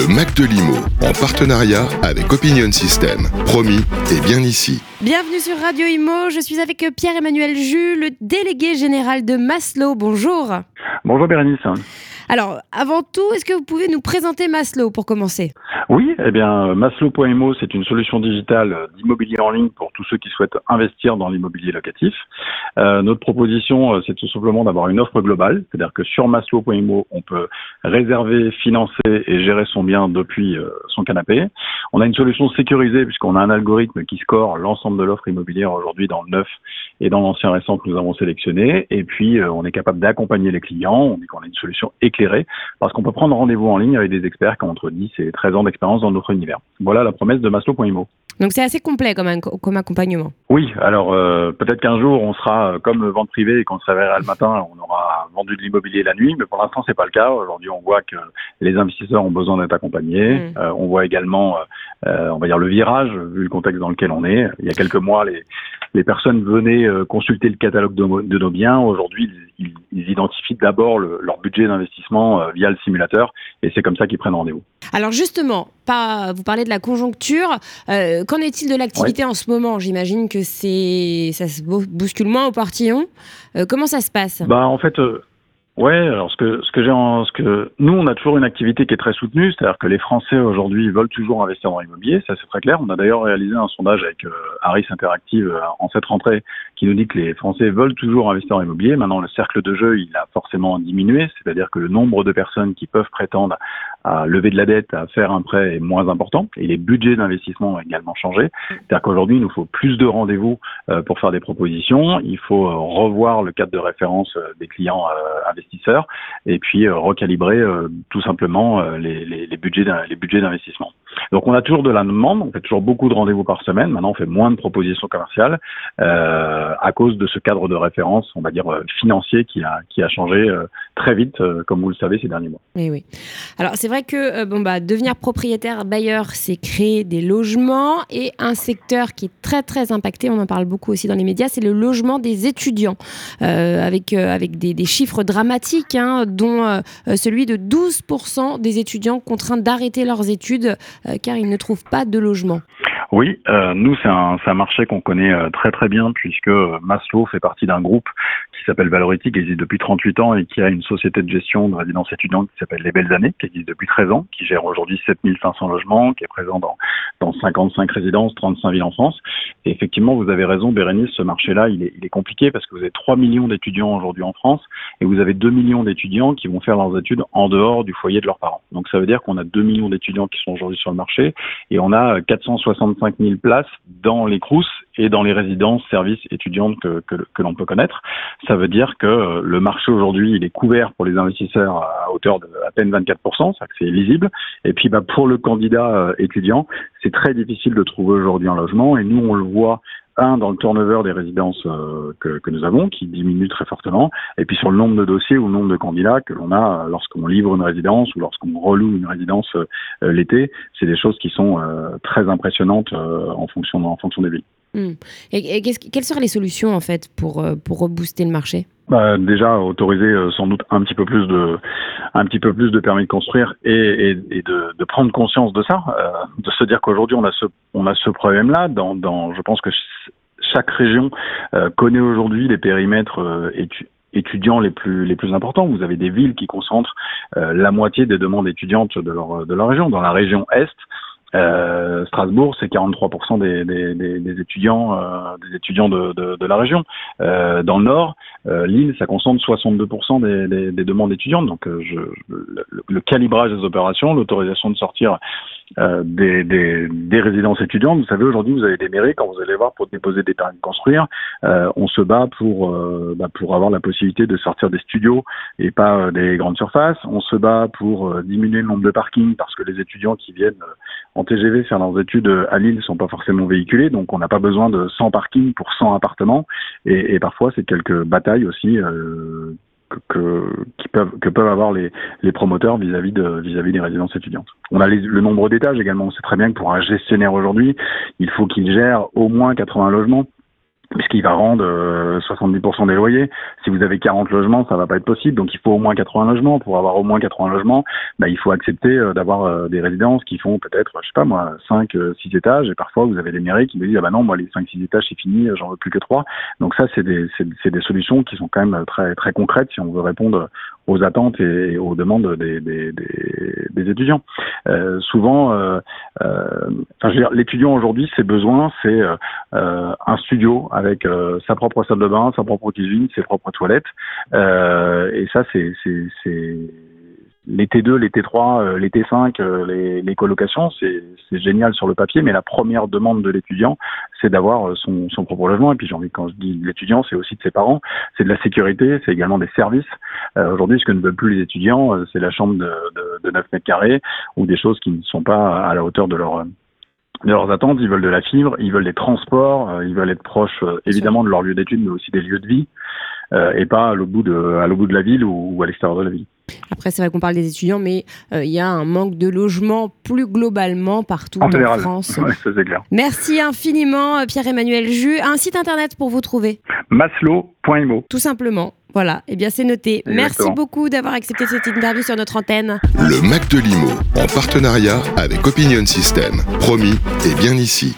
Le Mac de Limo, en partenariat avec Opinion System. Promis, et bien ici. Bienvenue sur Radio Imo, je suis avec Pierre-Emmanuel Jus, le délégué général de Maslow. Bonjour. Bonjour Bérénice. Alors, avant tout, est-ce que vous pouvez nous présenter Maslow pour commencer? Oui, eh bien, Maslow.mo, c'est une solution digitale d'immobilier en ligne pour tous ceux qui souhaitent investir dans l'immobilier locatif. Euh, notre proposition, euh, c'est tout simplement d'avoir une offre globale, c'est-à-dire que sur Maslow.mo, on peut réserver, financer et gérer son bien depuis euh, son canapé. On a une solution sécurisée puisqu'on a un algorithme qui score l'ensemble de l'offre immobilière aujourd'hui dans le neuf et dans l'ancien récent que nous avons sélectionné. Et puis, on est capable d'accompagner les clients. On dit qu'on a une solution parce qu'on peut prendre rendez-vous en ligne avec des experts qui ont entre 10 et 13 ans d'expérience dans notre univers. Voilà la promesse de Maslow.imo. Donc c'est assez complet comme, comme accompagnement. Oui, alors euh, peut-être qu'un jour on sera euh, comme vente privée et qu'on se réveillera le matin, on aura vendu de l'immobilier la nuit, mais pour l'instant c'est pas le cas. Aujourd'hui on voit que les investisseurs ont besoin d'être accompagnés. Mm. Euh, on voit également, on va dire le virage vu le contexte dans lequel on est. Il y a quelques mois les les personnes venaient consulter le catalogue de, nos biens. Aujourd'hui ils, identifient d'abord leur budget d'investissement via le simulateur et c'est comme ça qu'ils prennent rendez-vous. Alors justement, pas, vous parlez de la conjoncture. Euh, qu'en est-il de l'activité en ce moment? J'imagine que c'est ça se bouscule moins au portillon. Euh, comment ça se passe? Bah en fait, euh, Ouais, alors ce que ce que j'ai en ce que nous on a toujours une activité qui est très soutenue, c'est-à-dire que les Français aujourd'hui veulent toujours investir dans l'immobilier, ça c'est très clair. On a d'ailleurs réalisé un sondage avec euh, Harris Interactive euh, en cette rentrée qui nous dit que les Français veulent toujours investir dans l'immobilier. Maintenant le cercle de jeu il a forcément diminué, c'est-à-dire que le nombre de personnes qui peuvent prétendre à lever de la dette, à faire un prêt est moins important et les budgets d'investissement ont également changé. C'est-à-dire qu'aujourd'hui il nous faut plus de rendez-vous euh, pour faire des propositions, il faut revoir le cadre de référence des clients investisseurs et puis euh, recalibrer euh, tout simplement euh, les, les, les budgets d'investissement. Donc on a toujours de la demande, on fait toujours beaucoup de rendez-vous par semaine. Maintenant on fait moins de propositions commerciales à cause de ce cadre de référence, on va dire financier qui a qui a changé très vite, comme vous le savez ces derniers mois. Oui oui. Alors c'est vrai que bon bah devenir propriétaire bailleur, c'est créer des logements et un secteur qui est très très impacté. On en parle beaucoup aussi dans les médias, c'est le logement des étudiants avec avec des, chiffres dramatiques Hein, dont euh, celui de 12% des étudiants contraints d'arrêter leurs études euh, car ils ne trouvent pas de logement. Oui, euh, nous c'est un, un, marché qu'on connaît très très bien puisque Maslow fait partie d'un groupe qui s'appelle Valority, qui existe depuis 38 ans et qui a une société de gestion de résidence étudiante qui s'appelle Les Belles Années, qui existe depuis 13 ans, qui gère aujourd'hui 7500 logements, qui est présent dans, dans 55 résidences, 35 villes en France. Et effectivement, vous avez raison, Bérénice, ce marché-là, il est, il est compliqué parce que vous avez 3 millions d'étudiants aujourd'hui en France et vous avez 2 millions d'étudiants qui vont faire leurs études en dehors du foyer de leurs parents. Donc ça veut dire qu'on a 2 millions d'étudiants qui sont aujourd'hui sur le marché et on a 465 000 places dans les CROUS et dans les résidences, services étudiantes que, que, que l'on peut connaître. Ça veut dire que euh, le marché aujourd'hui, il est couvert pour les investisseurs à hauteur de à peine 24%, ça c'est lisible. Et puis bah, pour le candidat euh, étudiant, c'est très difficile de trouver aujourd'hui un logement. Et nous, on le voit un dans le turnover des résidences euh, que, nous avons, qui diminue très fortement, et puis sur le nombre de dossiers ou le nombre de candidats que l'on a lorsqu'on livre une résidence ou lorsqu'on reloue une résidence l'été, c'est des choses qui sont très impressionnantes en fonction en fonction des villes. Hmm. Et, quelles seraient les solutions en fait pour, euh, pour rebooster le marché? Bah, déjà autoriser euh, sans doute un petit peu plus de un petit peu plus de permis de construire et, de, prendre conscience de ça, euh, de se dire qu'aujourd'hui on a ce on a ce problème là dans je pense que chaque région connaît aujourd'hui les périmètres étudiants les plus les plus importants. Vous avez des villes qui concentrent la moitié des demandes étudiantes de leur de leur région. Dans la région est, euh, Strasbourg, c'est 43% des, des, des, étudiants, euh, des étudiants de, de, de la région. Euh, dans le Nord, euh, Lille, ça concentre 62% des, des, demandes étudiantes. Donc, euh, je, le, le, calibrage des opérations, l'autorisation de sortir euh, des, résidences étudiantes. Vous savez, aujourd'hui, vous avez des mairies, quand vous allez voir pour déposer des permis de construire, euh, on se bat pour, euh, bah, pour avoir la possibilité de sortir des studios et pas des grandes surfaces. On se bat pour diminuer le nombre de parkings parce que les étudiants qui viennent en TGV faire leurs études à Lille ne sont pas forcément véhiculés. Donc, on n'a pas besoin de 100 parkings pour 100 appartements. Et, et parfois, c'est quelques batailles aussi que, peuvent, que peuvent avoir les, les promoteurs vis-à-vis de vis-à-vis des résidences étudiantes. On a le nombre d'étages également. On sait très bien que pour un gestionnaire aujourd'hui, il faut qu'il gère au moins 80 logements. Ce qui va rendre 70% des loyers. Si vous avez 40 logements, ça va pas être possible. Donc il faut au moins 80 logements. Pour avoir au moins 80 logements, bah, il faut accepter d'avoir des résidences qui font peut-être, je sais pas moi, 5, 6 étages. Et parfois vous avez des mairies qui me disent ah bah non, moi les 5, 6 étages c'est fini, j'en veux plus que 3. Donc ça c'est des, c'est, des solutions qui sont quand même très très concrètes si on veut répondre aux attentes et aux demandes des, étudiants. Euh, souvent, euh, euh, l'étudiant aujourd'hui, ses besoins, c'est euh, un studio avec sa propre salle de bain, sa propre cuisine, ses propres toilettes. et ça, c'est les T2, les T3, euh, les T5, euh, les, les colocations, c'est génial sur le papier, mais la première demande de l'étudiant, c'est d'avoir euh, son, propre logement. Et puis j'ai envie, quand je dis l'étudiant, c'est aussi de ses parents, c'est de la sécurité, c'est également des services. Aujourd'hui, ce que ne veulent plus les étudiants, c'est la chambre de, de, de 9 mètres carrés ou des choses qui ne sont pas à la hauteur de leur de leurs attentes, ils veulent de la fibre, ils veulent des transports, ils veulent être proches évidemment de leur lieu d'études, mais aussi des lieux de vie, et pas à l'autre bout de à l'autre bout de la ville ou à l'extérieur de la ville. Après, c'est vrai qu'on parle des étudiants, mais euh, il y a un manque de logement plus globalement partout en, France. Merci infiniment, euh, Pierre-Emmanuel Jus. Un site internet pour vous trouver Maslow.imo. Tout simplement. Voilà, et eh bien c'est noté. Merci beaucoup d'avoir accepté cette interview sur notre antenne. Le Mac de Limo, en partenariat avec Opinion System. Promis, et bien ici.